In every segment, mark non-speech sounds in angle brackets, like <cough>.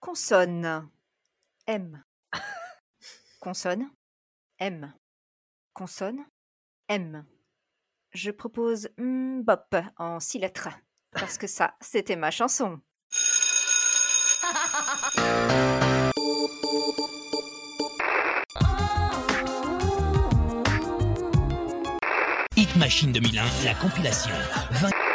Consonne. M. Consonne. M. Consonne. M. Je propose mm, bop en six lettres. Parce que ça, c'était ma chanson. Hit Machine 2001, la compilation. 20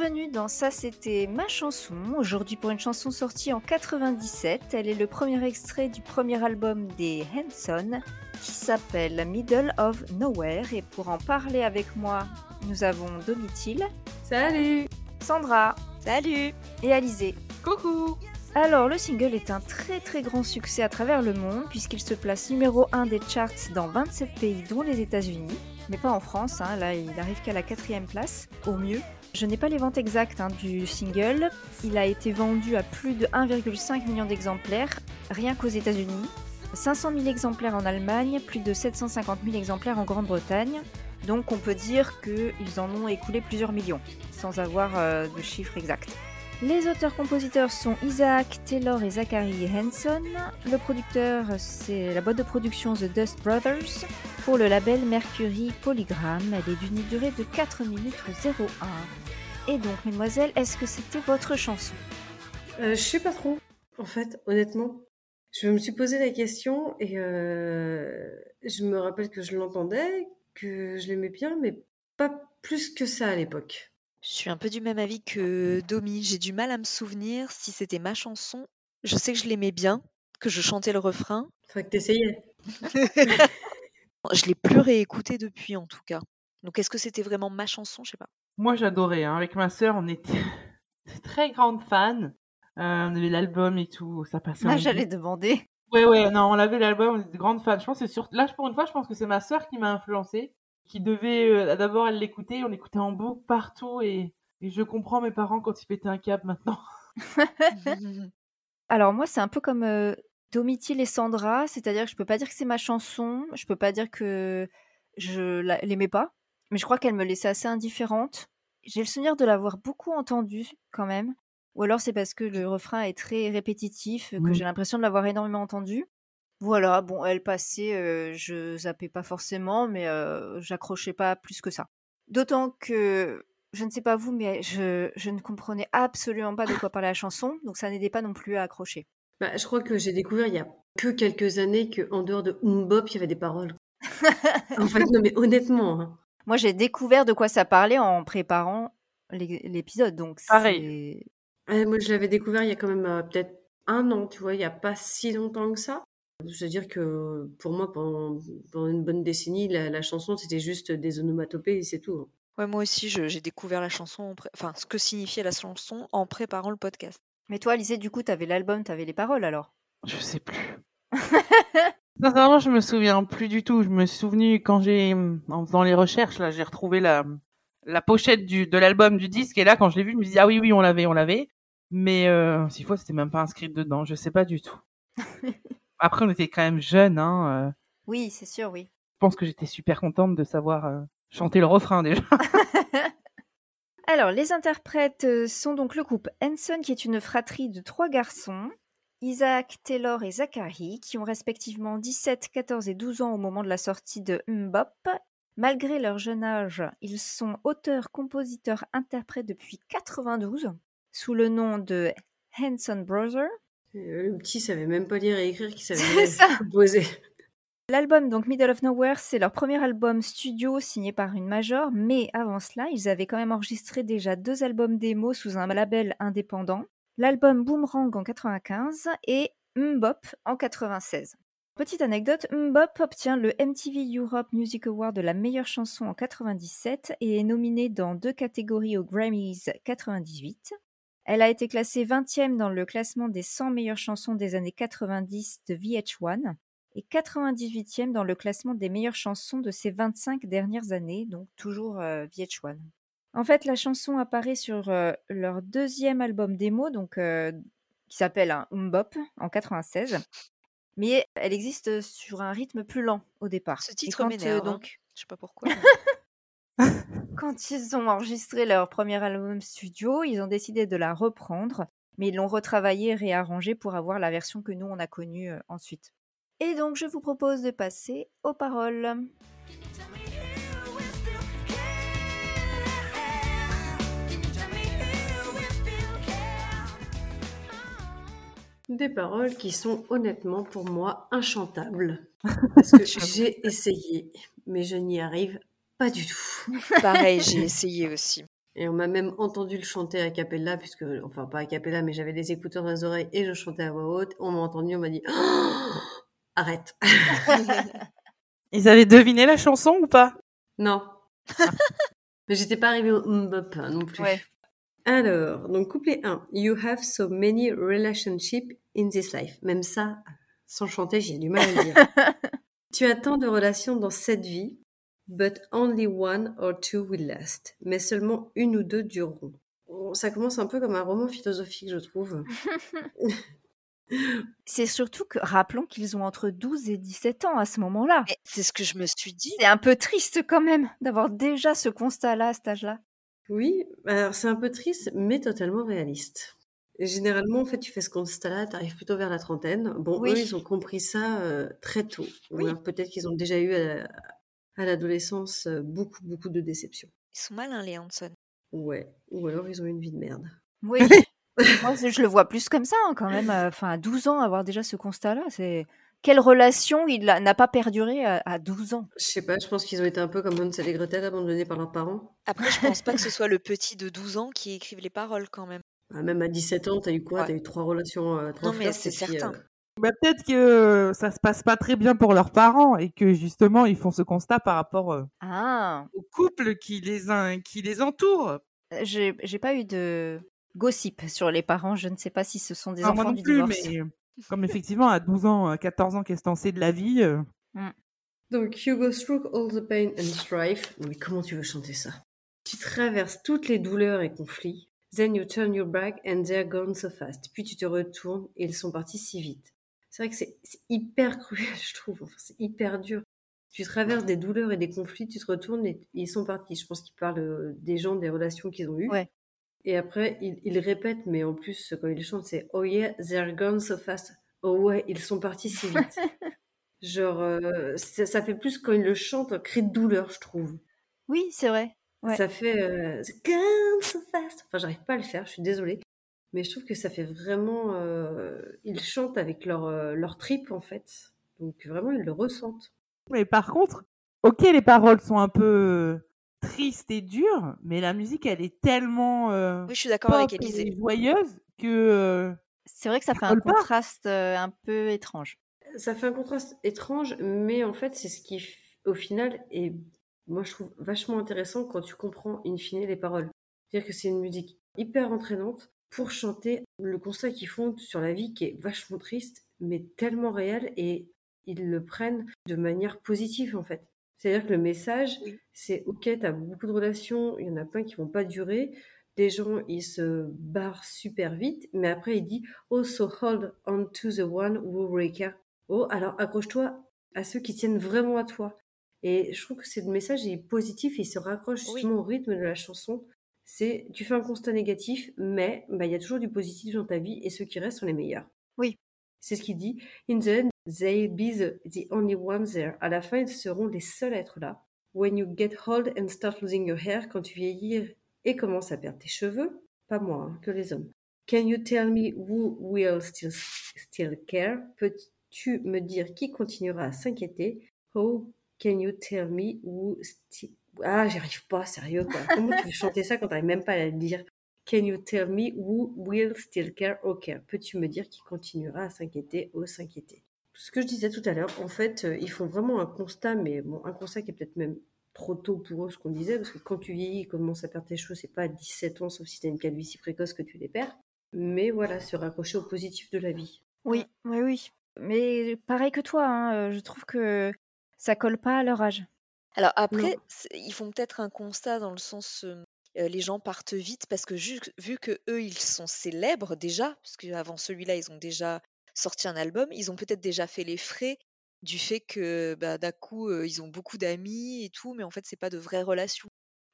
Bienvenue dans Ça c'était ma chanson, aujourd'hui pour une chanson sortie en 97, elle est le premier extrait du premier album des Hanson qui s'appelle Middle of Nowhere. Et pour en parler avec moi, nous avons Domitil, Salut. Sandra Salut. et Alizé. Coucou. Alors le single est un très très grand succès à travers le monde puisqu'il se place numéro 1 des charts dans 27 pays dont les États-Unis, mais pas en France, hein, là il n'arrive qu'à la quatrième place, au mieux. Je n'ai pas les ventes exactes hein, du single. Il a été vendu à plus de 1,5 million d'exemplaires, rien qu'aux États-Unis. 500 000 exemplaires en Allemagne, plus de 750 000 exemplaires en Grande-Bretagne. Donc on peut dire qu'ils en ont écoulé plusieurs millions, sans avoir euh, de chiffres exacts. Les auteurs-compositeurs sont Isaac, Taylor et Zachary Hanson. Le producteur, c'est la boîte de production The Dust Brothers. Pour le label Mercury Polygram, elle est d'une durée de 4 minutes 01. Et donc, mesdemoiselles, est-ce que c'était votre chanson? Euh, Je sais pas trop, en fait, honnêtement. Je me suis posé la question et euh, je me rappelle que je l'entendais, que je l'aimais bien, mais pas plus que ça à l'époque. Je suis un peu du même avis que Domi. J'ai du mal à me souvenir si c'était ma chanson. Je sais que je l'aimais bien, que je chantais le refrain. Faudrait que t'essayais. <laughs> Je l'ai plus réécouté depuis en tout cas. Donc est-ce que c'était vraiment ma chanson? Je sais pas. Moi, j'adorais. hein. Avec ma sœur, on était <laughs> de très grandes fans. Euh, on avait l'album et tout. Ça passait. Là, en Ah, j'allais demander. Ouais, ouais, non, on avait l'album, on était de grandes fans. Je pense que c'est sur... Là, pour une fois, je pense que c'est ma sœur qui m'a influencé, qui devait... euh, D'abord, elle l'écoutait, on l'écoutait en boucle partout, et... et je comprends mes parents quand ils pétaient un câble maintenant. <laughs> <laughs> Alors moi, c'est un peu comme euh, Domitil et Sandra, c'est-à-dire que je peux pas dire que c'est ma chanson, je peux pas dire que je la- l'aimais pas, mais je crois qu'elle me laissait assez indifférente. J'ai le souvenir de l'avoir beaucoup entendue quand même, ou alors c'est parce que le refrain est très répétitif, que j'ai l'impression de l'avoir énormément entendu. Voilà, bon, elle passait, euh, je zappais pas forcément, mais euh, j'accrochais pas plus que ça. D'autant que, je ne sais pas vous, mais je, je ne comprenais absolument pas de quoi parlait la chanson, donc ça n'aidait pas non plus à accrocher. Bah, je crois que j'ai découvert il y a que quelques années qu'en dehors de Umbop, il y avait des paroles. <laughs> En fait, non, mais honnêtement. hein. Moi, j'ai découvert de quoi ça parlait en préparant l'é- l'épisode, donc Pareil. moi, je l'avais découvert il y a quand même euh, peut-être un an, tu vois, il n'y a pas si longtemps que ça. Je veux dire que pour moi, pendant, pendant une bonne décennie, la, la chanson, c'était juste des onomatopées et c'est tout. hein. Ouais, moi aussi, j'ai découvert la chanson, enfin ce que signifiait la chanson en préparant le podcast. Mais toi, Lisée, du coup, t'avais l'album, t'avais les paroles alors? Je sais plus. <laughs> Sincèrement, je me souviens plus du tout. Je me suis souvenu quand j'ai, en faisant les recherches, là, j'ai retrouvé la, la pochette du, de l'album du disque, et là, quand je l'ai vu, je me suis dit, ah oui, oui, on l'avait, on l'avait. Mais, euh, six fois, c'était même pas inscrit dedans. Je sais pas du tout. <laughs> Après, on était quand même jeunes, hein. euh, Oui, c'est sûr, oui. je pense que j'étais super contente de savoir euh, chanter le refrain déjà. <laughs> Alors, les interprètes sont donc le groupe Hanson, qui est une fratrie de trois garçons, Isaac, Taylor et Zachary, qui ont respectivement 17, 14 et 12 ans au moment de la sortie de Mbop. Malgré leur jeune âge, ils sont auteurs, compositeurs, interprètes depuis 92, sous le nom de Hanson Brothers. Euh, Le petit savait même pas lire et écrire, qui savait ça. composer. L'album, donc Middle of Nowhere, c'est leur premier album studio signé par une major, mais avant cela, ils avaient quand même enregistré déjà deux albums démo sous un label indépendant. L'album Boomerang en 95 et Mbop en 96. Petite anecdote, Mbop obtient le MTV Europe Music Award de la meilleure chanson en 97 et est nominée dans deux catégories aux Grammys 98. Elle a été classée 20e dans le classement des 100 meilleures chansons des années 90 de VH1 et 98e dans le classement des meilleures chansons de ces 25 dernières années, donc toujours euh, VH1. En fait, la chanson apparaît sur euh, leur deuxième album démo, donc euh, qui s'appelle un Umbop en 96. Mais elle existe sur un rythme plus lent au départ. Ce titre euh, m'énerve. hein. donc, Je sais pas pourquoi. <laughs> quand ils ont enregistré leur premier album studio, ils ont décidé de la reprendre, mais ils l'ont retravaillée et réarrangée pour avoir la version que nous on a connue ensuite. Et donc je vous propose de passer aux paroles. Des paroles qui sont honnêtement pour moi inchantables. <laughs> Parce que j'ai essayé, mais je n'y arrive pas du tout. <laughs> Pareil, j'ai essayé aussi. Et on m'a même entendu le chanter a cappella, puisque, enfin pas a cappella, mais j'avais des écouteurs dans les oreilles et je chantais à voix haute. On m'a entendu, on m'a dit Oh <gasps> Arrête <laughs> Ils avaient deviné la chanson ou pas? Non. mais j'étais pas arrivée au mbop non plus. Ouais. Alors, donc couplet 1. You have so many relationships in this life. Même ça, sans chanter, j'ai du mal à le dire. <laughs> tu as tant de relations dans cette vie, but only one or two will last. Mais seulement une ou deux dureront. Ça commence un peu comme un roman philosophique, je trouve. <laughs> C'est surtout que, rappelons qu'ils ont entre 12 et 17 ans à ce moment-là. C'est ce que je me suis dit. C'est un peu triste quand même d'avoir déjà ce constat-là à cet âge-là. Oui, alors c'est un peu triste, mais totalement réaliste. Et généralement, en fait, tu fais ce constat-là, tu arrives plutôt vers la trentaine. Bon, Oui. eux, ils ont compris ça euh, très tôt. Ou Oui. alors peut-être qu'ils ont déjà eu à, la- à l'adolescence euh, beaucoup, beaucoup de déceptions. Ils sont malins, les Hanson. Ouais. Ou alors ils ont eu une vie de merde. Oui. <laughs> Moi, je le vois plus comme ça, hein, quand même. euh, Enfin, à 12 ans, avoir déjà ce constat-là, c'est... Quelle relation il n'a pas perduré à, à 12 ans? Je sais pas, je pense qu'ils ont été un peu comme Hansel et Gretel abandonnés par leurs parents. Après, je pense pas que ce soit le petit de 12 ans qui écrive les paroles quand même. Ah, même à 17 ans, t'as eu quoi? Ouais. T'as eu trois relations, euh, trois Non, mais c'est certain. euh, bah, Peut-être que ça se passe pas très bien pour leurs parents et que justement ils font ce constat par rapport euh, Ah, au couple qui les, in- qui les entoure. j'ai pas eu de gossip sur les parents. Je ne sais pas si ce sont des Ah, moi enfants non du plus, divorce. mais comme effectivement à 12 ans, à 14 ans, qu'est-ce que t'en sais de la vie euh, Donc, you go through all the pain and strife. Mais comment tu veux chanter ça? Tu traverses toutes les douleurs et conflits. Then you turn your back and they're gone so fast. Puis tu te retournes et ils sont partis si vite. C'est vrai que c'est hyper cruel, <laughs> je trouve. Enfin, c'est hyper dur. Tu traverses des douleurs et des conflits, tu te retournes et ils sont partis. Je pense qu'ils parlent euh, des gens, des relations qu'ils ont eues. Ouais. Et après, ils, ils répètent, mais en plus, quand ils chantent, c'est Oh yeah, they're gone so fast. Oh ouais, ils sont partis si vite. <laughs> Genre, euh, ça, ça fait plus quand ils le chantent un cri de douleur, je trouve. Oui, c'est vrai. Ouais. Ça fait euh, gone so fast. Enfin, j'arrive pas à le faire, je suis désolée. Mais je trouve que ça fait vraiment. euh, ils chantent avec leur, euh, leur trip, en fait. Donc, vraiment, ils le ressentent. Mais par contre, ok, les paroles sont un peu tristes et dures, mais la musique, elle est tellement euh, Oui, je suis d'accord avec pop Élisée. et joyeuse que euh, C'est vrai que ça Ça fait un contraste euh, un peu étrange. Ça fait un contraste étrange, mais en fait, c'est ce qui, au final, est, moi, je trouve vachement intéressant quand tu comprends, in fine, les paroles. C'est-à-dire que c'est une musique hyper entraînante pour chanter le constat qu'ils font sur la vie qui est vachement triste, mais tellement réel, et ils le prennent de manière positive, en fait. C'est-à-dire que le message, Oui. c'est OK, t'as beaucoup de relations, il y en a plein qui vont pas durer, des gens, ils se barrent super vite, mais après, il dit Oh, so hold on to the one who care. Oh, alors accroche-toi à ceux qui tiennent vraiment à toi. Et je trouve que ce message est positif il se raccroche Oui. justement au rythme de la chanson. C'est tu fais un constat négatif, mais bah, il y a toujours du positif dans ta vie et ceux qui restent sont les meilleurs. Oui. C'est ce qu'il dit. In the end, they'll be the, the only ones there. À la fin, ils seront les seuls à être là. When you get old and start losing your hair, quand tu vieillis et commences à perdre tes cheveux, pas moi, hein, que les hommes. Can you tell me who will still, still care? Peux-tu me dire qui continuera à s'inquiéter? How can you tell me who still... Ah, j'arrive pas, sérieux, quoi. Comment tu veux chanter ça quand t'arrives même pas à le dire? Can you tell me who will still care care? Peux-tu me dire qui continuera à s'inquiéter ou s'inquiéter? Ce que je disais tout à l'heure, en fait, euh, ils font vraiment un constat, mais bon, un constat qui est peut-être même trop tôt pour eux, ce qu'on disait, parce que quand tu vieillis et commences à perdre tes cheveux, c'est pas à 17 ans, sauf si t'as une calvitie précoce que tu les perds. Mais voilà, se raccrocher au positif de la vie. Oui, oui, oui. Mais pareil que toi, hein, euh, je trouve que ça colle pas à leur âge. Alors après, ils font peut-être un constat dans le sens, euh, euh, les gens partent vite parce que vu que eux ils sont célèbres déjà, parce qu'avant celui-là ils ont déjà sorti un album, ils ont peut-être déjà fait les frais du fait que bah, d'un coup euh, ils ont beaucoup d'amis et tout, mais en fait c'est pas de vraies relations.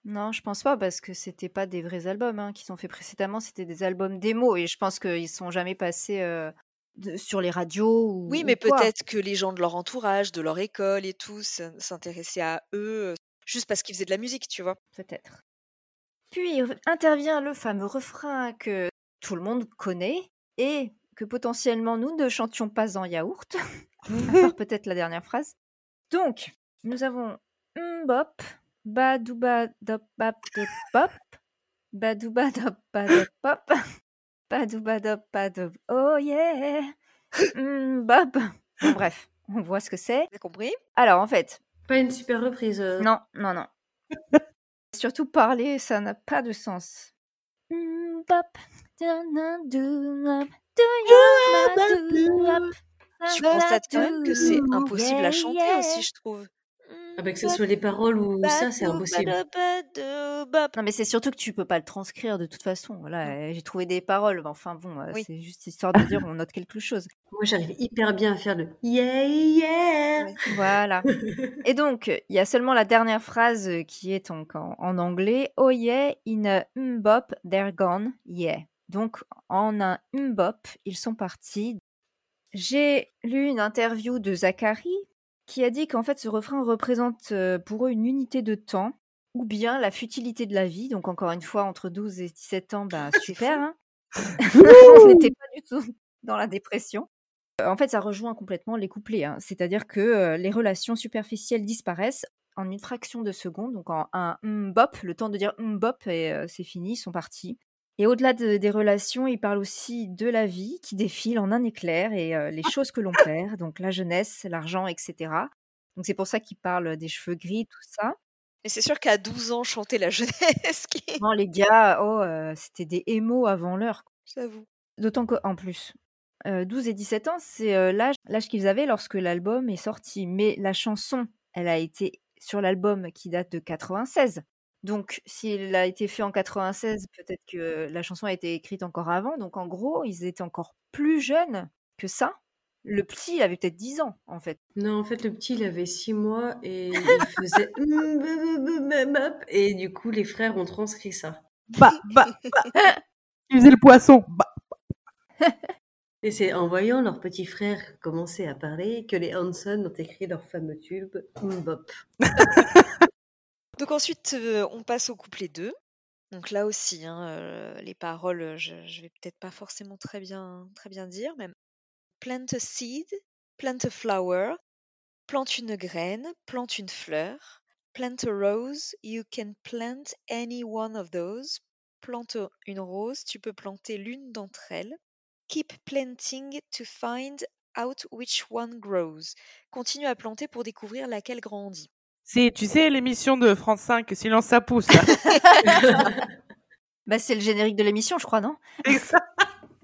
Non, je pense pas parce que c'était pas des vrais albums hein, qui sont faits précédemment, c'était des albums démo et je pense qu'ils sont jamais passés euh, de- sur les radios ou, Oui, ou mais peut-être que les gens de leur entourage, de leur école et tout s'in- s'intéressaient à eux juste parce qu'ils faisaient de la musique, tu vois. Peut-être. Puis intervient le fameux refrain que tout le monde connaît et que potentiellement nous ne chantions pas en yaourt, <laughs> à part peut-être la dernière phrase. Donc, nous avons Mbop, Badouba Dop Bap Dop Pop, Badouba Dop Ba Dop Pop, Badouba Dop Ba Dop Oh yeah, Mbop. Bon, bref, on voit ce que c'est. T'as compris Alors en fait, Pas une super reprise. euh. non, non, non. <laughs> Surtout parler, ça n'a pas de sens. Mm, la, constates quand même que c'est impossible yeah, à chanter aussi, je trouve. Ah bah, que ce soit les paroles ou ça, c'est impossible. Non, mais c'est surtout que tu peux pas le transcrire de toute façon. Voilà, euh, j'ai trouvé des paroles, mais enfin bon, euh, Oui. c'est juste histoire de dire on note quelque chose. Moi, j'arrive hyper bien à faire le yeah, yeah. Voilà. Et donc, il y a seulement la dernière phrase euh, qui est en, en, en anglais. Oh yeah, in a mbop, they're gone, yeah. Donc, en un mbop, ils sont partis. J'ai lu une interview de Zachary qui a dit qu'en fait, ce refrain représente euh, pour eux une unité de temps ou bien la futilité de la vie. Donc, encore une fois, entre 12 et 17 ans, bah, <laughs> super. hein. <laughs> On n'était pas du tout dans la dépression. Euh, En fait, ça rejoint complètement les couplets. hein. C'est-à-dire que euh, les relations superficielles disparaissent en une fraction de seconde. Donc en un mbop, le temps de dire mbop et euh, c'est fini, ils sont partis. Et au-delà de- des relations, il parle aussi de la vie qui défile en un éclair et euh, les choses que l'on perd, donc la jeunesse, l'argent, etc. Donc c'est pour ça qu'il parle des cheveux gris, tout ça. Mais c'est sûr qu'à 12 ans, chanter la <laughs> jeunesse, qui Non, les gars, oh, euh, c'était des émos avant l'heure. j'avoue. D'autant qu'en plus, euh, 12 et 17 ans, c'est euh, l'âge, l'âge qu'ils avaient lorsque l'album est sorti. Mais la chanson, elle a été sur l'album qui date de 96. Donc, s'il a été fait en 96, peut-être que la chanson a été écrite encore avant. Donc, en gros, ils étaient encore plus jeunes que ça. Le petit, il avait peut-être 10 ans, en fait. Non, en fait, le petit, il avait six mois et il faisait <laughs> et du coup, les frères ont transcrit ça. Bah, bah, bah. <laughs> Il faisait le poisson. Bah. Et c'est en voyant leur petit frère commencer à parler que les Hanson ont écrit leur fameux tube Mbop. <laughs> Donc ensuite, on passe au couplet 2. Donc là aussi, hein, les paroles, je, vais peut-être pas forcément très bien, très bien dire, même. Plant a seed, plant a flower, plante une graine, plante une fleur, plant a rose, you can plant any one of those. Plante une rose, tu peux planter l'une d'entre elles. Keep planting to find out which one grows. Continue à planter pour découvrir laquelle grandit. C'est, tu sais, l'émission de France 5, Silence ça pousse. <laughs> Bah, c'est le générique de l'émission, je crois, non? Ça.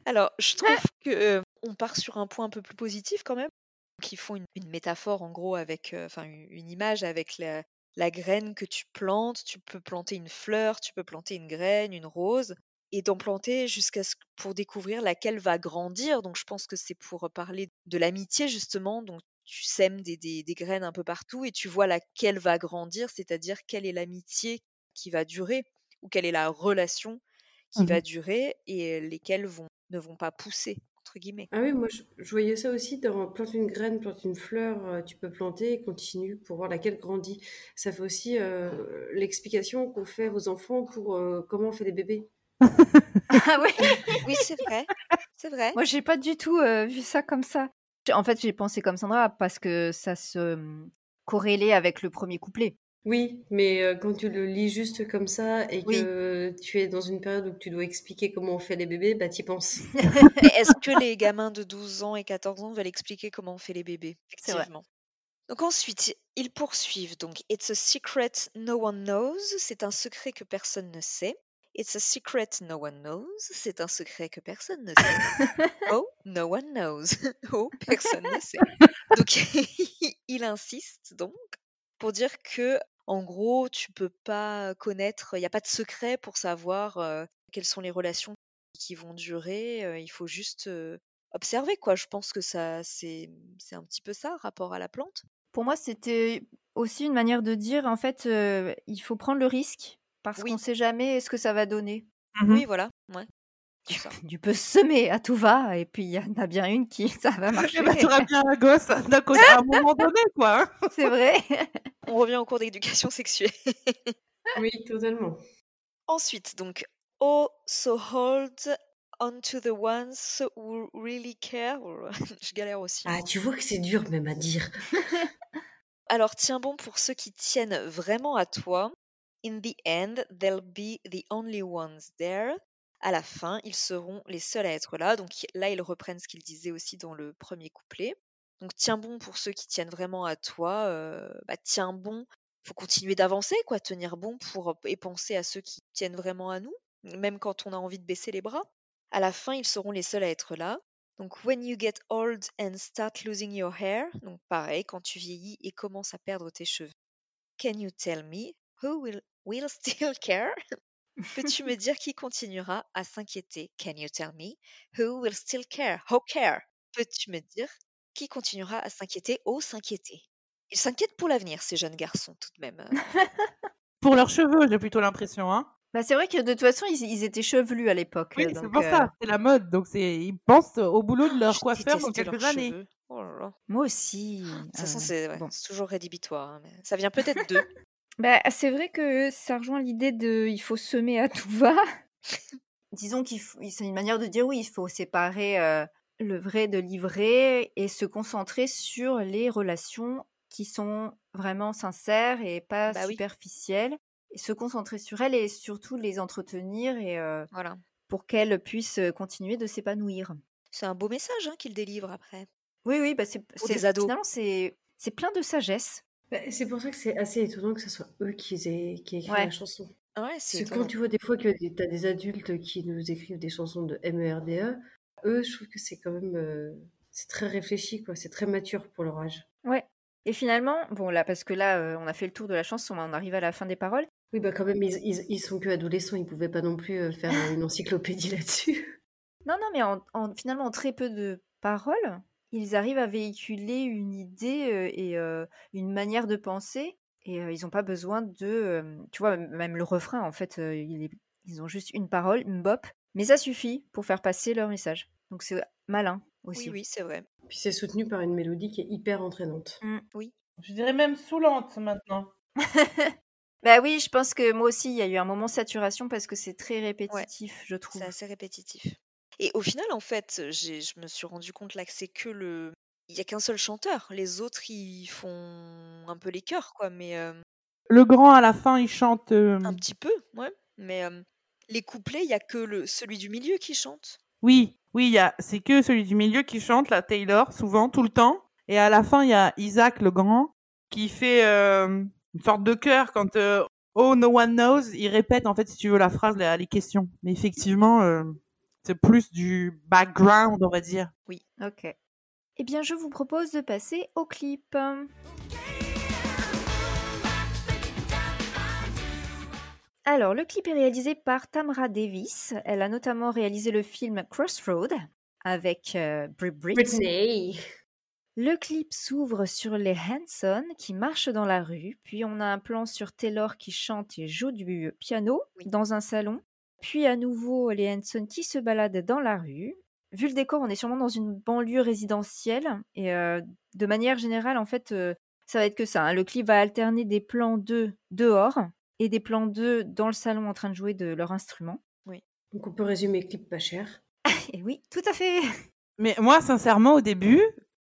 Alors, je trouve que euh, on part sur un point un peu plus positif quand même. Qui font une, une métaphore en gros avec, euh, enfin une, une image avec la, la graine que tu plantes. Tu peux planter une fleur, tu peux planter une graine, une rose, et d'en planter jusqu'à ce pour découvrir laquelle va grandir. Donc, je pense que c'est pour parler de l'amitié justement. Donc, tu sèmes des, des, des graines un peu partout et tu vois laquelle va grandir, c'est-à-dire quelle est l'amitié qui va durer ou quelle est la relation qui va Mhm. durer et lesquelles vont, ne vont pas pousser, entre guillemets. Ah oui, moi je, je voyais ça aussi dans plante une graine, plante une fleur, euh, tu peux planter et continue pour voir laquelle grandit. Ça fait aussi euh, l'explication qu'on fait aux enfants pour euh, comment on fait des bébés. <laughs> Ah oui <laughs> Oui, c'est vrai. C'est vrai. Moi, j'ai pas du tout euh, vu ça comme ça. En fait, j'ai pensé comme Sandra parce que ça se hum, corrélait avec le premier couplet. Oui, mais quand tu le lis juste comme ça et Oui. que tu es dans une période où tu dois expliquer comment on fait les bébés, bah t'y penses. <laughs> Est-ce que les gamins de 12 ans et 14 ans veulent expliquer comment on fait les bébés? Effectivement. Donc ensuite, ils poursuivent. Donc, It's a secret no one knows. C'est un secret que personne ne sait. It's a secret no one knows. C'est un secret que personne ne sait. <laughs> oh, no one knows. <laughs> oh, personne ne sait. <laughs> Donc, il insiste donc pour dire que En gros, tu peux pas connaître, il n'y a pas de secret pour savoir euh, quelles sont les relations qui vont durer. euh, il faut juste euh, observer, quoi. Je pense que ça, c'est, c'est un petit peu ça, rapport à la plante. Pour moi, c'était aussi une manière de dire, en fait, il faut prendre le risque parce Oui. qu'on ne sait jamais ce que ça va donner. Mhm. Oui, voilà. Ouais. Tu peux semer à tout va et puis il y en a bien une qui, <laughs> ça va marcher. Eh ben, tu auras bien un gosse <laughs> d'un côté à un moment donné, quoi. hein. <laughs> C'est vrai. On revient au cours d'éducation sexuelle. Oui, totalement. Ensuite, donc, oh, so hold on to the ones who really care. Je galère aussi. Ah, tu vois que c'est dur même à dire. Alors, tiens bon pour ceux qui tiennent vraiment à toi. In the end, they'll be the only ones there. À la fin, ils seront les seuls à être là. Donc là, ils reprennent ce qu'ils disaient aussi dans le premier couplet. Donc tiens bon pour ceux qui tiennent vraiment à toi. euh, bah, tiens bon, faut continuer d'avancer, quoi, tenir bon pour et penser à ceux qui tiennent vraiment à nous, même quand on a envie de baisser les bras. À la fin, ils seront les seuls à être là. Donc, when you get old and start losing your hair, donc pareil, quand tu vieillis et commences à perdre tes cheveux. Can you tell me who will, will still <laughs> care? Peux-tu me <laughs> dire qui continuera à s'inquiéter? Can you tell me? Who will still care? Who care? Peux-tu me dire qui continuera à s'inquiéter? Oh, s'inquiéter? Ils s'inquiètent pour l'avenir, ces jeunes garçons, tout de même. euh. <laughs> Pour leurs cheveux, j'ai plutôt l'impression, hein. Bah, c'est vrai que de toute façon, ils, ils étaient chevelus à l'époque. Oui, euh, c'est pour euh, ça, c'est la mode. Donc, c'est, ils pensent au boulot de leur coiffeur dans quelques années. cheveux. Oh là là. Moi aussi. De toute façon, euh, c'est ouais, bon. c'est toujours rédhibitoire. hein, mais ça vient peut-être d'eux. Bah, c'est vrai que ça rejoint l'idée de il faut semer à tout va. Disons qu'il c'est une manière de dire oui, il faut séparer euh, le vrai de l'ivraie et se concentrer sur les relations qui sont vraiment sincères et pas Bah oui. superficielles. Et se concentrer sur elles et surtout les entretenir et euh, Voilà. pour qu'elles puissent continuer de s'épanouir. C'est un beau message hein, qu'ils délivrent après. Oui, oui, bah c'est, c'est- ados. finalement c'est, c'est plein de sagesse. Bah, c'est pour ça que c'est assez étonnant que ce soit eux qui aient, qui aient écrit Ouais. la chanson. Ouais, Parce c'est que quand étonnant. tu vois des fois que tu as des adultes qui nous écrivent des chansons de MERDE, E, eux, je trouve que c'est quand même. euh, c'est très réfléchi, quoi. C'est très mature pour leur âge. Ouais. Et finalement, bon là, parce que là, euh, on a fait le tour de la chanson, on arrive à la fin des paroles. Oui, bah quand même, ils, ils, ils sont que adolescents, ils pouvaient pas non plus euh, faire une encyclopédie <laughs> là-dessus. Non, non, mais en, en- finalement, en très peu de paroles, ils arrivent à véhiculer une idée euh, et euh, une manière de penser. Et euh, ils n'ont pas besoin de... euh, tu vois, même le refrain, en fait, euh, il est- ils ont juste une parole, une bop. Mais ça suffit pour faire passer leur message. Donc c'est malin aussi. Oui, oui, c'est vrai. Puis c'est soutenu par une mélodie qui est hyper entraînante. Mm. Oui. Je dirais même saoulante maintenant. <laughs> Bah oui, je pense que moi aussi, il y a eu un moment de saturation parce que c'est très répétitif, je trouve. C'est assez répétitif. Et au final, en fait, j'ai, je me suis rendu compte là que c'est que le. Il y a qu'un seul chanteur. Les autres, ils font un peu les chœurs, quoi. Mais euh, Le grand, à la fin, il chante. euh, un petit peu, ouais. Mais euh, les couplets, il y a que le, celui du milieu qui chante. Oui, oui, il y a... c'est que celui du milieu qui chante, la Taylor, souvent, tout le temps. Et à la fin, il y a Isaac, le grand, qui fait euh, une sorte de chœur quand euh, Oh, no one knows. Il répète, en fait, si tu veux, la phrase, la- les questions. Mais effectivement, euh, c'est plus du background, on va dire. Ok. Eh bien, je vous propose de passer au clip. Alors, le clip est réalisé par Tamra Davis. Elle a notamment réalisé le film Crossroad avec euh. Britney Le clip s'ouvre sur les Hanson qui marchent dans la rue, puis on a un plan sur Taylor qui chante et joue du piano Oui. dans un salon, puis à nouveau les Hanson qui se baladent dans la rue. Vu le décor, on est sûrement dans une banlieue résidentielle et euh, de manière générale, en fait, euh, ça va être que ça. hein. Le clip va alterner des plans d'eux dehors et des plans d'eux dans le salon en train de jouer de leur instrument. Donc on peut résumer clip pas cher. <laughs> Et oui, tout à fait. Mais moi, sincèrement, au début,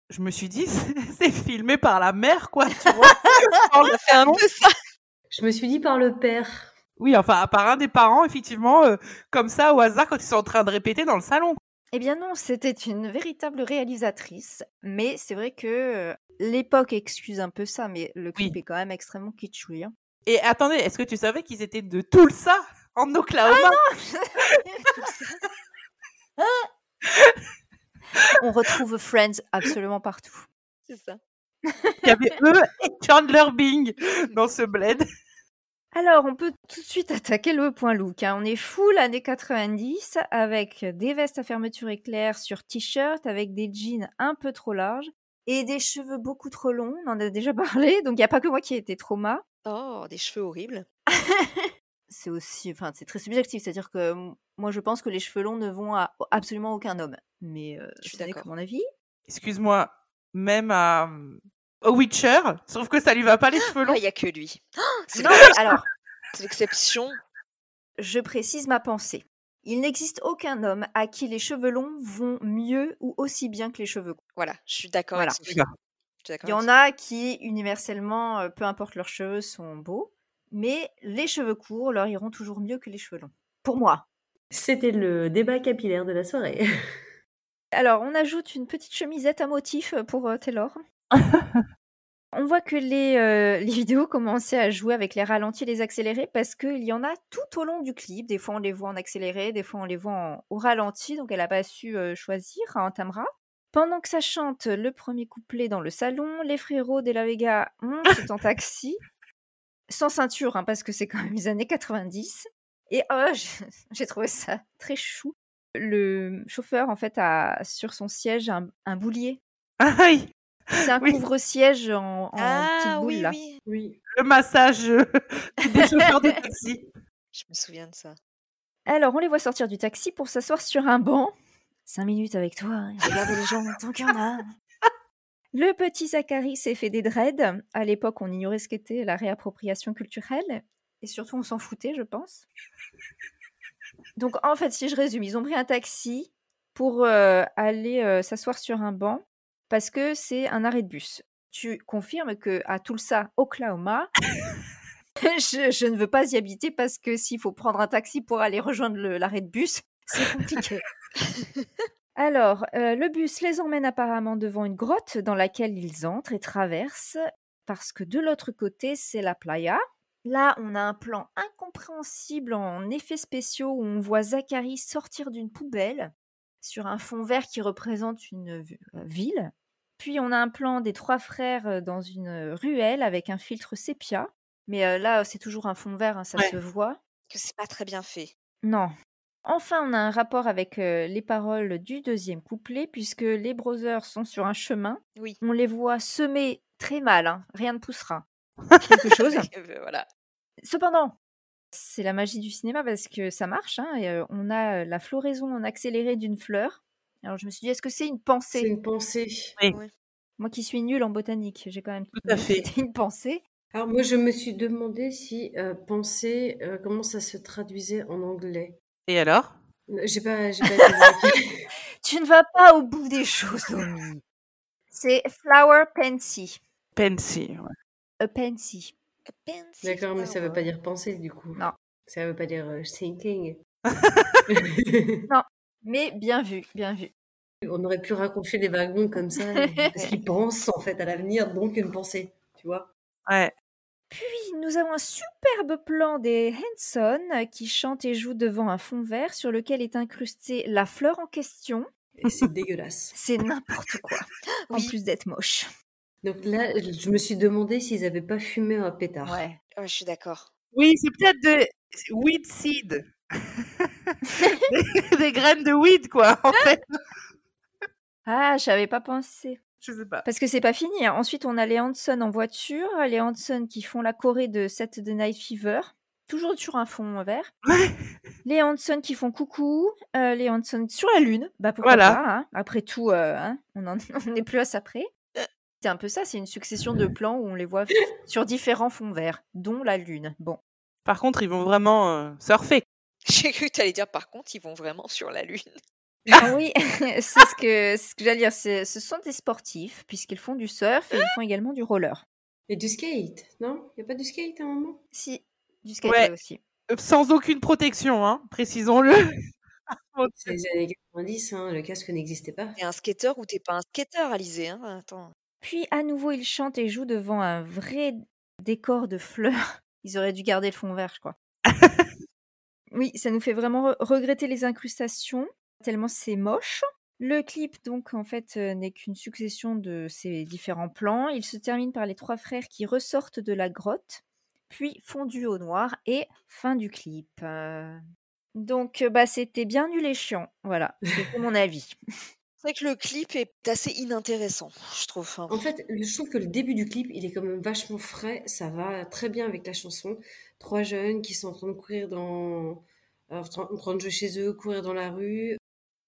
je me suis dit, <laughs> c'est filmé par la mère, quoi, tu vois. <laughs> Le Ça fait un peu ça. Je me suis dit par le père. Oui, enfin, par un des parents, effectivement, euh, comme ça, au hasard, quand ils sont en train de répéter dans le salon. Eh bien non, c'était une véritable réalisatrice, mais c'est vrai que euh, l'époque excuse un peu ça, mais le clip Oui. est quand même extrêmement kitschouille. hein. Et attendez, est-ce que tu savais qu'ils étaient de Tulsa, en Oklahoma? <laughs> On retrouve Friends absolument partout. C'est ça. Il y avait eux et Chandler Bing dans ce bled. Alors, on peut tout de suite <laughs> attaquer le point look. hein. On est full années 90 avec des vestes à fermeture éclair sur t-shirt avec des jeans un peu trop larges et des cheveux beaucoup trop longs. On en a déjà <laughs> parlé, donc il n'y a pas que moi qui ai été trauma. Oh, des cheveux horribles. <laughs> C'est aussi, enfin, c'est très subjectif, c'est-à-dire que moi je pense que les cheveux longs ne vont à absolument aucun homme. Mais euh, Je suis d'accord. mon avis. Excuse-moi, même à au Witcher, sauf que ça lui va pas les cheveux Ah, longs. il y a que lui. C'est Non, mais alors, c'est l'exception. je précise ma pensée. Il n'existe aucun homme à qui les cheveux longs vont mieux ou aussi bien que les cheveux courts. Voilà, je suis d'accord Voilà. avec d'accord Il y en a qui, universellement, euh, peu importe leurs cheveux, sont beaux, mais les cheveux courts leur iront toujours mieux que les cheveux longs. Pour moi. C'était le débat capillaire de la soirée. <laughs> Alors, on ajoute une petite chemisette à motif pour euh, Taylor. On voit que les, euh, <laughs> les vidéos commençaient à jouer avec les ralentis et les accélérés parce qu'il y en a tout au long du clip. Des fois, on les voit en accéléré, des fois, on les voit en- au ralenti, donc elle n'a pas su euh, choisir en Tamra. Pendant que ça chante le premier couplet dans le salon, les frérots de la Vega montent en taxi, sans ceinture, hein, parce que c'est quand même les années 90. Et oh, <laughs> j'ai- trouvé ça très chou. Le chauffeur, en fait, a sur son siège un, un boulier. Ah oui, C'est un Oui. couvre-siège en, en petite Ah boule, oui, là. oui. Oui. le massage euh, <laughs> des chauffeurs de <laughs> taxi. Je me souviens de ça. Alors, on les voit sortir du taxi pour s'asseoir sur un banc. Cinq minutes avec toi, hein, regarder les gens tant qu'il y en a. <laughs> Le petit Zachary s'est fait des dreads. À l'époque, on ignorait ce qu'était la réappropriation culturelle. Et surtout, on s'en foutait, je pense. Donc, en fait, si je résume, ils ont pris un taxi pour euh, aller euh, s'asseoir sur un banc parce que c'est un arrêt de bus. Tu confirmes que à Tulsa, Oklahoma, <laughs> je, je ne veux pas y habiter parce que s'il faut prendre un taxi pour aller rejoindre l'arrêt de bus, c'est compliqué. <laughs> Alors, euh, le bus les emmène apparemment devant une grotte dans laquelle ils entrent et traversent, parce que de l'autre côté, c'est la playa. Là, on a un plan incompréhensible en effets spéciaux où on voit Zachary sortir d'une poubelle sur un fond vert qui représente une euh, ville. Puis on a un plan des trois frères euh, dans une ruelle avec un filtre sépia. Mais euh, là, c'est toujours un fond vert, hein, ça Ouais. se voit. Que c'est pas très bien fait. Non. Enfin, on a un rapport avec euh, les paroles du deuxième couplet, puisque les brothers sont sur un chemin. Oui. On les voit semer très mal, hein, rien ne poussera. <laughs> Quelque chose. Euh, voilà. Cependant, c'est la magie du cinéma parce que ça marche. hein, et, euh, on a euh, la floraison en accéléré d'une fleur. Alors je me suis dit, est-ce que c'est une C'est pensée une pensée. Moi qui suis nulle en botanique, j'ai quand même Tout <laughs> à fait. c'était une pensée. Alors moi, je me suis demandé si euh, euh, comment ça se traduisait en anglais? Et alors? J'ai pas, j'ai. <laughs> Tu ne vas pas au bout des choses. C'est flower pansy. Pensy. ouais. A pansy. D'accord, mais ça veut pas dire penser du coup. Non. Ça veut pas dire euh, thinking. <laughs> <laughs> Mais bien vu, bien vu. On aurait pu raconter des wagons comme ça, <laughs> parce qu'ils pensent en fait à l'avenir, donc une pensée, tu vois. Ouais. Puis nous avons un superbe plan des Hanson euh, qui chantent et jouent devant un fond vert sur lequel est incrustée la fleur en question. Et c'est dégueulasse. C'est n'importe quoi, en plus d'être moche. Donc là, je me suis demandé s'ils avaient pas fumé un pétard. Ouais. Ouais, je suis d'accord. Oui, c'est peut-être de weed seed. <laughs> des, des graines de weed, quoi, en <laughs> fait. Ah, j'avais pas pensé. Je sais pas. Parce que c'est pas fini. hein. Ensuite, on a les Hanson en voiture, les Hanson qui font la choré de Saturday Night Fever, toujours sur un fond vert. Ouais. Les Hanson qui font coucou, euh, les Hanson sur la lune, bah pourquoi Voilà. pas. hein. Après tout, euh, hein, on <laughs> n'est plus à ça près. C'est un peu ça, c'est une succession de plans où on les voit sur différents fonds verts, dont la lune. Bon, Par contre, ils vont vraiment euh, surfer. <laughs> J'ai cru que tu allais dire par contre, ils vont vraiment sur la Lune. Ah <laughs> oui, <laughs> c'est ce que, c'est ce que j'allais dire. c'est- Ce sont des sportifs puisqu'ils font du surf et ils font également du roller. Et du skate, non? Il y a pas du skate à un moment? Si, du skate Ouais. aussi. Euh, Sans aucune protection, hein, précisons-le. C'est les années 90, hein, le casque n'existait pas. T'es un skateur ou t'es pas un skateur, Alizé hein? Attends. Puis à nouveau, ils chantent et jouent devant un vrai décor de fleurs. <laughs> Ils auraient dû garder le fond vert, je crois. oui, ça nous fait vraiment re- regretter les incrustations, tellement c'est moche. Le clip, donc, en fait, euh, n'est qu'une succession de ces différents plans. Il se termine par les trois frères qui ressortent de la grotte, puis fondus au noir et fin du clip. Euh, Donc, euh, bah, c'était bien nul et chiant. Voilà, c'est mon avis. <laughs> C'est vrai que le clip est assez inintéressant, je trouve. hein. En fait, je trouve que le début du clip, il est quand même vachement frais. Ça va très bien avec la chanson. Trois jeunes qui sont en train de courir dans... alors, en train de jouer chez eux, courir dans la rue.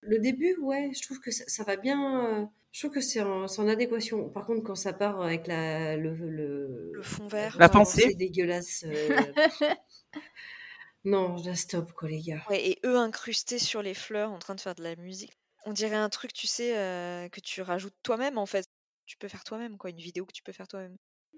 Le début, ouais, je trouve que ça, ça va bien. euh, Je trouve que c'est en, c'est en adéquation. Par contre, quand ça part avec la, le, le, Le fond vert. La euh, pensée. C'est dégueulasse. euh, <laughs> Non, je la stop, quoi, les gars. Ouais, et eux incrustés sur les fleurs en train de faire de la musique. On dirait un truc, tu sais, que tu rajoutes toi-même en fait. Tu peux faire toi-même, quoi, une vidéo que tu peux faire toi-même.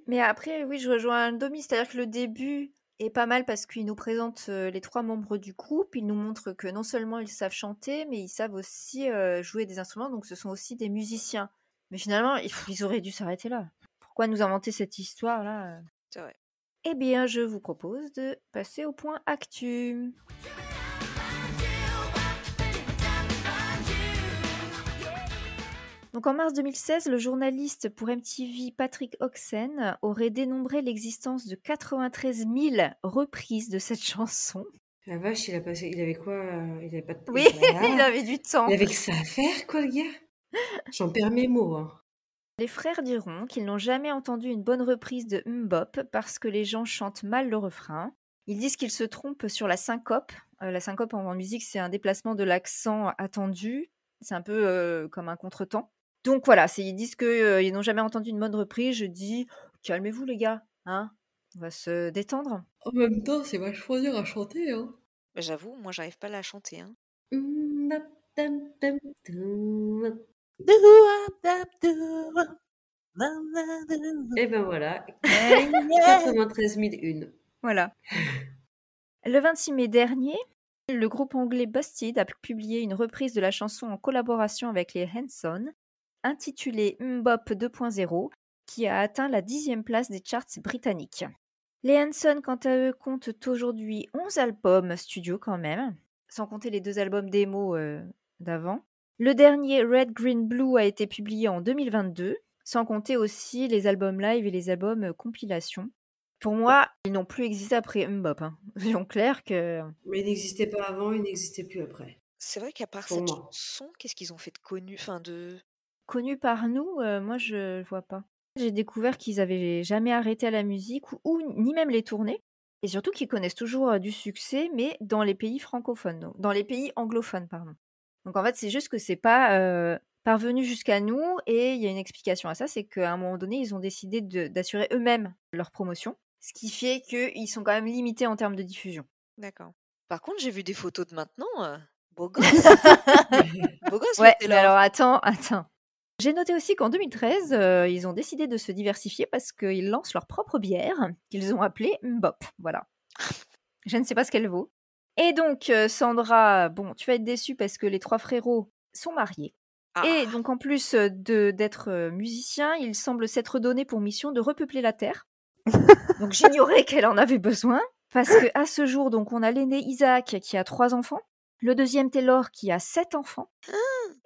Mais après, oui, je rejoins Domi, c'est-à-dire que le début est pas mal parce qu'il nous présente les trois membres du groupe. Il nous montre que non seulement ils savent chanter, mais ils savent aussi jouer des instruments, donc ce sont aussi des musiciens. Mais finalement, ils, ils auraient dû s'arrêter là. Pourquoi nous inventer cette histoire-là C'est vrai. Eh bien, je vous propose de passer au point actu. Donc en mars 2016, le journaliste pour MTV Patrick Oxen aurait dénombré l'existence de 93 000 reprises de cette <laughs> chanson. La vache, il a passé. Il avait quoi euh, Il avait pas de. Oui, Voilà. <laughs> il avait du temps. Il avait que ça à faire, quoi, le gars? J'en perds mes mots. Hein. Les frères diront qu'ils n'ont jamais entendu une bonne reprise de Mbop parce que les gens chantent mal le refrain. Ils disent qu'ils se trompent sur la syncope. Euh, la syncope en, en musique, c'est un déplacement de l'accent attendu. C'est un peu euh, comme un contretemps. Donc voilà, ils disent qu'ils n'ont jamais entendu une bonne reprise. Je dis, calmez-vous les gars, hein on va se détendre. En même temps, c'est vachement dur à chanter. Hein. Mais J'avoue, moi j'arrive pas à la chanter. Hein. Et ben voilà, 93 001. Voilà. Le 26 mai dernier, le groupe anglais Busted a publié une reprise de la chanson en collaboration avec les Hanson, intitulée Mbop 2.0, qui a atteint la dixième place des charts britanniques. Les Hanson, quant à eux, comptent aujourd'hui 11 albums studio quand même, sans compter les deux albums démo euh, d'avant. Le dernier, Red, Green, Blue, a été publié en 2022, sans compter aussi les albums live et les albums euh, compilation. Pour moi, ils n'ont plus existé après Mbop. Hein. <laughs> Soyons clairs que Mais il n'existait pas avant, il n'existait plus après. C'est vrai qu'à part Pour cette moi. chanson, qu'est-ce qu'ils ont fait de connu Enfin, de. Connus par nous, euh, moi je vois pas. J'ai découvert qu'ils avaient jamais arrêté à la musique ou, ou ni même les tournées. Et surtout qu'ils connaissent toujours euh, du succès, mais dans les pays francophones, donc dans les pays anglophones, pardon. Donc en fait, c'est juste que c'est pas euh, parvenu jusqu'à nous. Et il y a une explication à ça, c'est qu'à un moment donné, ils ont décidé d'assurer eux-mêmes leur promotion, ce qui fait qu'ils sont quand même limités en termes de diffusion. D'accord. Par contre, j'ai vu des photos de maintenant. euh, Beau <laughs> gosse. Beau gosse, Ouais, mais alors attends, attends. J'ai noté aussi qu'en 2013, euh, ils ont décidé de se diversifier parce qu'ils lancent leur propre bière qu'ils ont appelée Mbop. Voilà. Je ne sais pas ce qu'elle vaut. Et donc, euh, Sandra, bon, tu vas être déçue parce que les trois frérots sont mariés. Ah, Et donc, en plus euh, de d'être musicien, il semble s'être donné pour mission de repeupler la Terre. <laughs> donc, j'ignorais qu'elle en avait besoin. Parce que à ce jour, donc, on a l'aîné Isaac qui a trois enfants, le deuxième Taylor qui a sept enfants,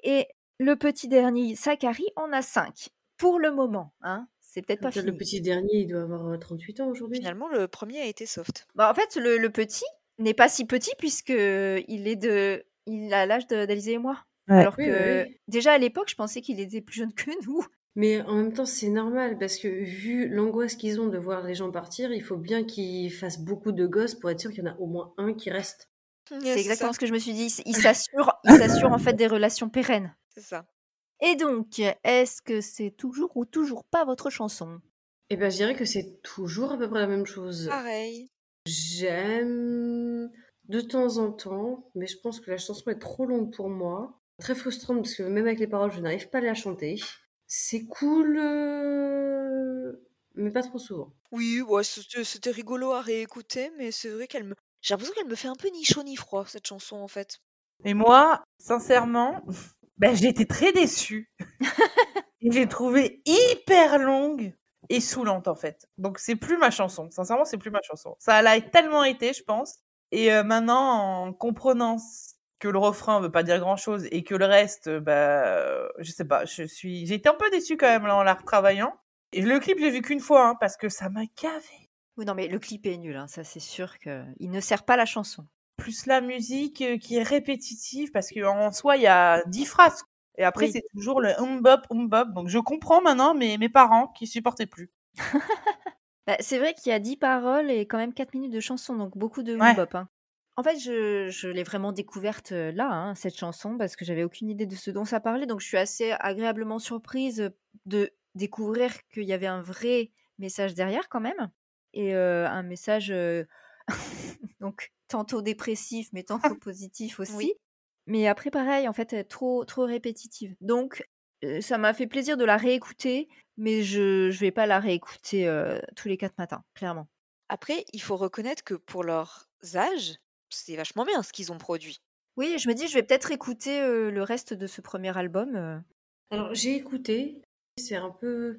et le petit dernier Zachary en a cinq. Pour le moment, hein. C'est peut-être pas fini. le petit dernier, il doit avoir euh, 38 ans aujourd'hui. finalement, le premier a été soft. Bah, en fait, le, le petit n'est pas si petit puisque il est de, il a l'âge de- d'Alizé et moi. Ouais. Alors Oui, que oui, oui. déjà à l'époque, je pensais qu'il était plus jeune que <laughs> nous. Mais en même temps, c'est normal parce que vu l'angoisse qu'ils ont de voir les gens partir, il faut bien qu'ils fassent beaucoup de gosses pour être sûr qu'il y en a au moins un qui reste. C'est exactement ce que je me suis dit. Il s'assure, il s'assure en fait des relations pérennes. C'est ça. Et donc, est-ce que c'est toujours ou toujours pas votre chanson? Eh ben, je dirais que c'est toujours à peu près la même chose. Pareil. J'aime de temps en temps, mais je pense que la chanson est trop longue pour moi. Très frustrante parce que même avec les paroles, je n'arrive pas à la chanter. C'est cool, euh, mais pas trop souvent. Oui, ouais, c'était c'était rigolo à réécouter, mais c'est vrai qu'elle me. J'ai l'impression qu'elle me fait un peu ni chaud ni froid, cette chanson, en fait. Et moi, sincèrement, ben, j'ai été très déçue. <laughs> J'ai trouvé hyper longue et saoulante en fait. Donc c'est plus ma chanson. Sincèrement, c'est plus ma chanson. Ça l'a tellement été, je pense. Et euh, maintenant, en comprenant que le refrain veut pas dire grand chose et que le reste, bah, je sais pas, je suis, j'ai été un peu déçue quand même là en la retravaillant. Et le clip, j'ai vu qu'une fois, hein, parce que ça m'a gavé. Oui, non, mais le clip est nul, hein, ça c'est sûr qu'il ne sert pas la chanson. Plus la musique euh, qui est répétitive, parce qu'en soi, il y a dix phrases. Et après, Oui. c'est toujours le hum bop, hum bop. Donc je comprends maintenant mes, mes parents qui supportaient plus. <laughs> Bah, c'est vrai qu'il y a 10 paroles et quand même 4 minutes de chanson, donc beaucoup de Ouais. bop. Hein. En fait, je, je l'ai vraiment découverte euh, là, hein, cette chanson, parce que j'avais aucune idée de ce dont ça parlait. Donc, je suis assez agréablement surprise de découvrir qu'il y avait un vrai message derrière, quand même. Et euh, un message, euh, <laughs> donc, tantôt dépressif, mais tantôt <laughs> positif aussi. Oui. Mais après, pareil, en fait, elle est trop, trop répétitive. Donc, ça m'a fait plaisir de la réécouter, mais je ne vais pas la réécouter euh, tous les quatre matins, clairement. Après, il faut reconnaître que pour leurs âges, c'est vachement bien ce qu'ils ont produit. Oui, je me dis, je vais peut-être écouter euh, le reste de ce premier album. euh. Alors, j'ai écouté. C'est un peu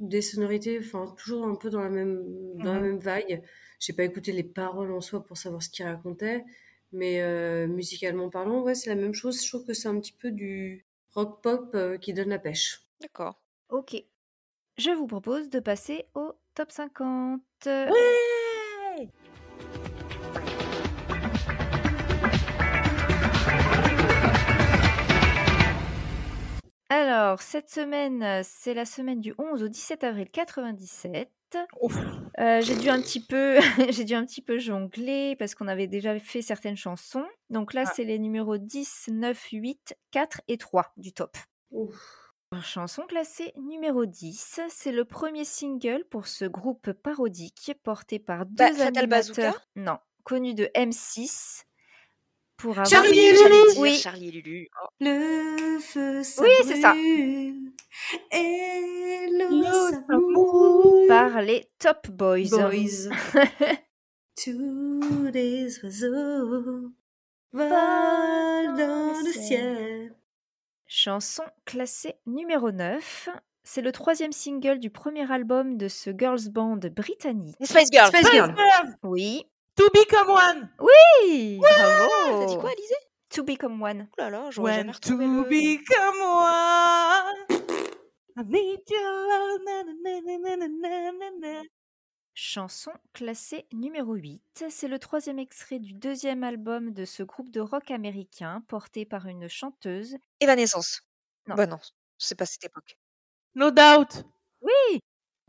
des sonorités, enfin, toujours un peu dans la même, dans la Mhm. même vague. J'ai pas écouté les paroles en soi pour savoir ce qu'il racontait. Mais euh, musicalement parlant, ouais, c'est la même chose. Je trouve que c'est un petit peu du rock pop euh, qui donne la pêche. D'accord. Ok. Je vous propose de passer au top 50. Ouais Alors, cette semaine, euh, c'est la semaine du 11 au 17 avril 97. Ouf. Euh, j'ai dû un petit peu, <laughs> j'ai dû un petit peu jongler parce qu'on avait déjà fait certaines chansons. Donc là, Ah. c'est les numéros 10, 9, 8, 4 et 3 du top. Ouf. Chanson classée numéro 10, c'est le premier single pour ce groupe parodique porté par deux Bah, Fatal Bazooka? animateurs, non, connus de M6 pour avoir Charlie et Lulu. Oui. Charlie et Lulu. Oh, Le feu, Oui, c'est ça. Et l'eau, par les Top Boys. Boys. <laughs> Tous les oiseaux volent dans le ciel. Chanson classée numéro 9, c'est le troisième single du premier album de ce girls band britannique. Les Spice Girls. Girl. Oui, To become one. oui, T'as bravo. dit quoi, Alizé? To become one. Oh là là, j'aurais jamais When retrouvé to le... become one. I need your love. na, na, na, na, na, na, na. Chanson classée numéro 8, c'est le troisième extrait du deuxième album de ce groupe de rock américain porté par une chanteuse. Evanescence. Non. Bah non, c'est pas cette époque. No doubt. Oui,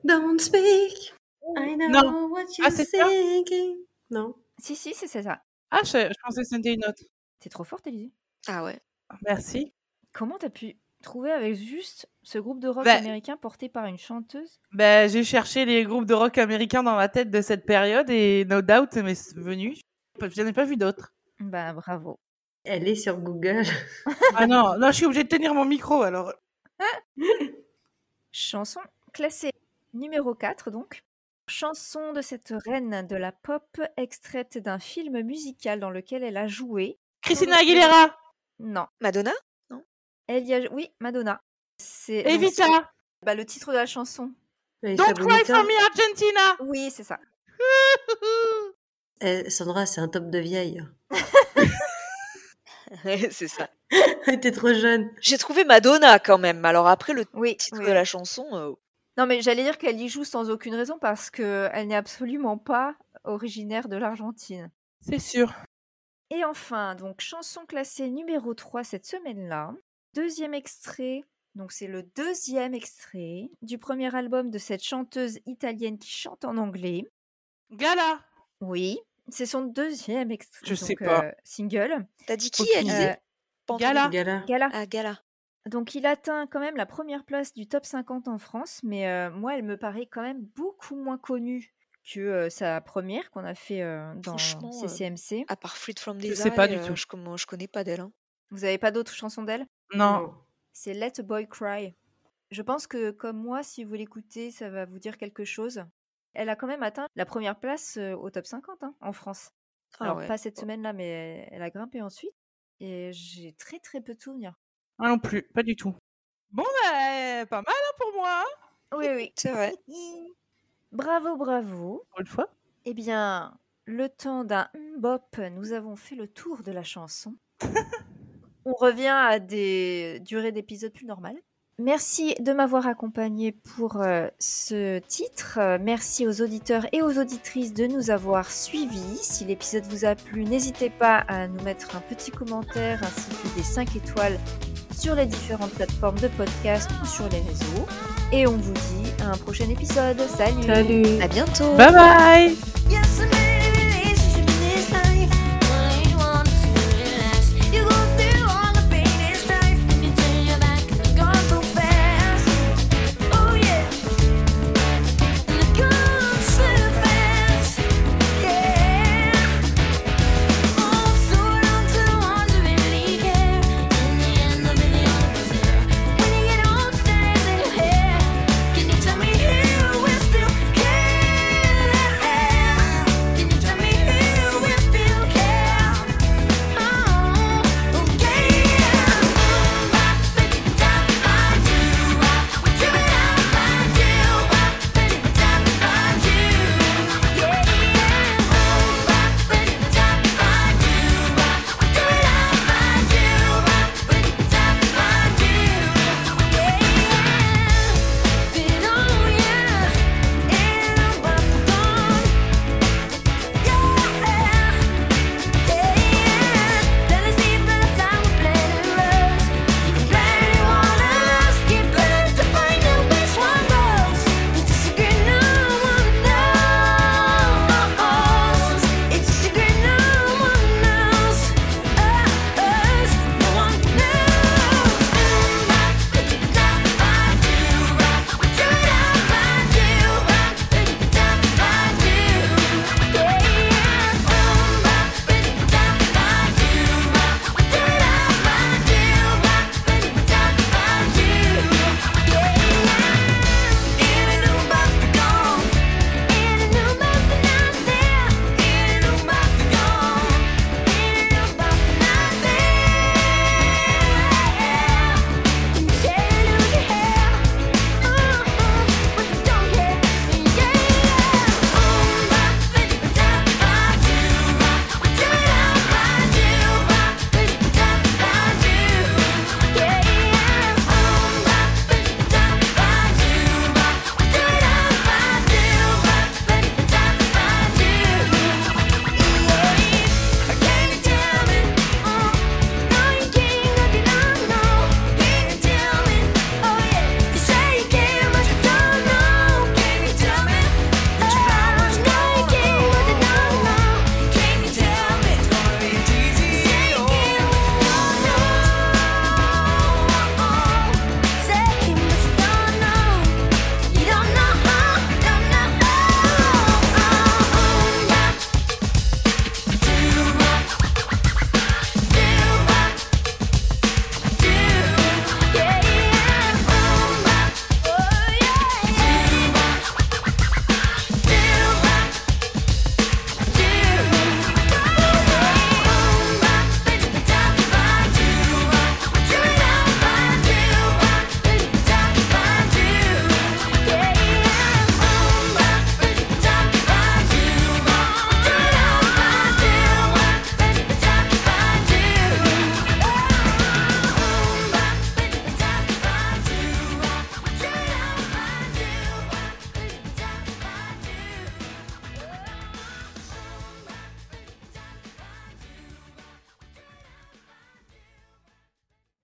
Don't speak. I know Non. what Ah, you're ça? thinking. Non. si, si, c'est ça. Ah, je, je pensais que c'était une autre. T'es trop forte, Élisée. Ah ouais. Merci. Comment t'as pu trouver avec juste ce groupe de rock Bah- américain porté par une chanteuse? Ben, j'ai cherché les groupes de rock américains dans ma tête de cette période et No Doubt m'est venu. Je n'en ai pas vu d'autres. Bah bravo. Elle est sur Google. <laughs> Ah non, non, je suis obligée de tenir mon micro alors. <laughs> Chanson classée numéro 4 donc. Chanson de cette reine de la pop extraite d'un film musical dans lequel elle a joué. Christina Aguilera, Non, Madonna? Elle y a oui, Madonna. C'est donc, Evita, bah, le titre de la chanson. Don't Cry Bonita. for Me Argentina. Oui, c'est ça. <laughs> Eh, Sandra, c'est un top de vieille. C'est ça. <laughs> T'es trop jeune. J'ai trouvé Madonna quand même. Alors après, le Oui. titre oui, de la chanson... euh, Non, mais j'allais dire qu'elle y joue sans aucune raison parce qu'elle n'est absolument pas originaire de l'Argentine. C'est sûr. Et enfin, donc chanson classée numéro 3 cette semaine-là. Deuxième extrait, donc c'est le deuxième extrait du premier album de cette chanteuse italienne qui chante en anglais. Gala. Oui, c'est son deuxième extrait. Je sais pas. euh, single. T'as dit qui, Alizé Euh. Gala. Gala. Gala. Ah, Gala. Donc il atteint quand même la première place du top 50 en France, mais euh, moi elle me paraît quand même beaucoup moins connue que euh, sa première qu'on a fait euh, dans euh, CCMC. À part Fruit from Je Desire, sais pas du euh, tout. Je, je connais pas d'elle. hein. Vous avez pas d'autres chansons d'elle? Non. C'est Let a Boy Cry. Je pense que comme moi, si vous l'écoutez, ça va vous dire quelque chose. Elle a quand même atteint la première place euh, au top 50 hein, en France. Ah Alors ouais. pas cette semaine-là, mais elle a grimpé ensuite. Et j'ai très très peu de souvenirs. Ah non plus, pas du tout. Bon, bah, pas mal hein, pour moi. Oui, oui. C'est vrai. <laughs> Bravo, bravo. Pour une fois. Eh bien, le temps d'un bop, nous avons fait le tour de la chanson. <laughs> On revient à des durées d'épisodes plus normales. Merci de m'avoir accompagné pour euh, ce titre. Euh, merci aux auditeurs et aux auditrices de nous avoir suivis. Si l'épisode vous a plu, n'hésitez pas à nous mettre un petit commentaire ainsi que des 5 étoiles sur les différentes plateformes de podcast ou sur les réseaux. Et on vous dit à un prochain épisode. Salut Salut À bientôt Bye bye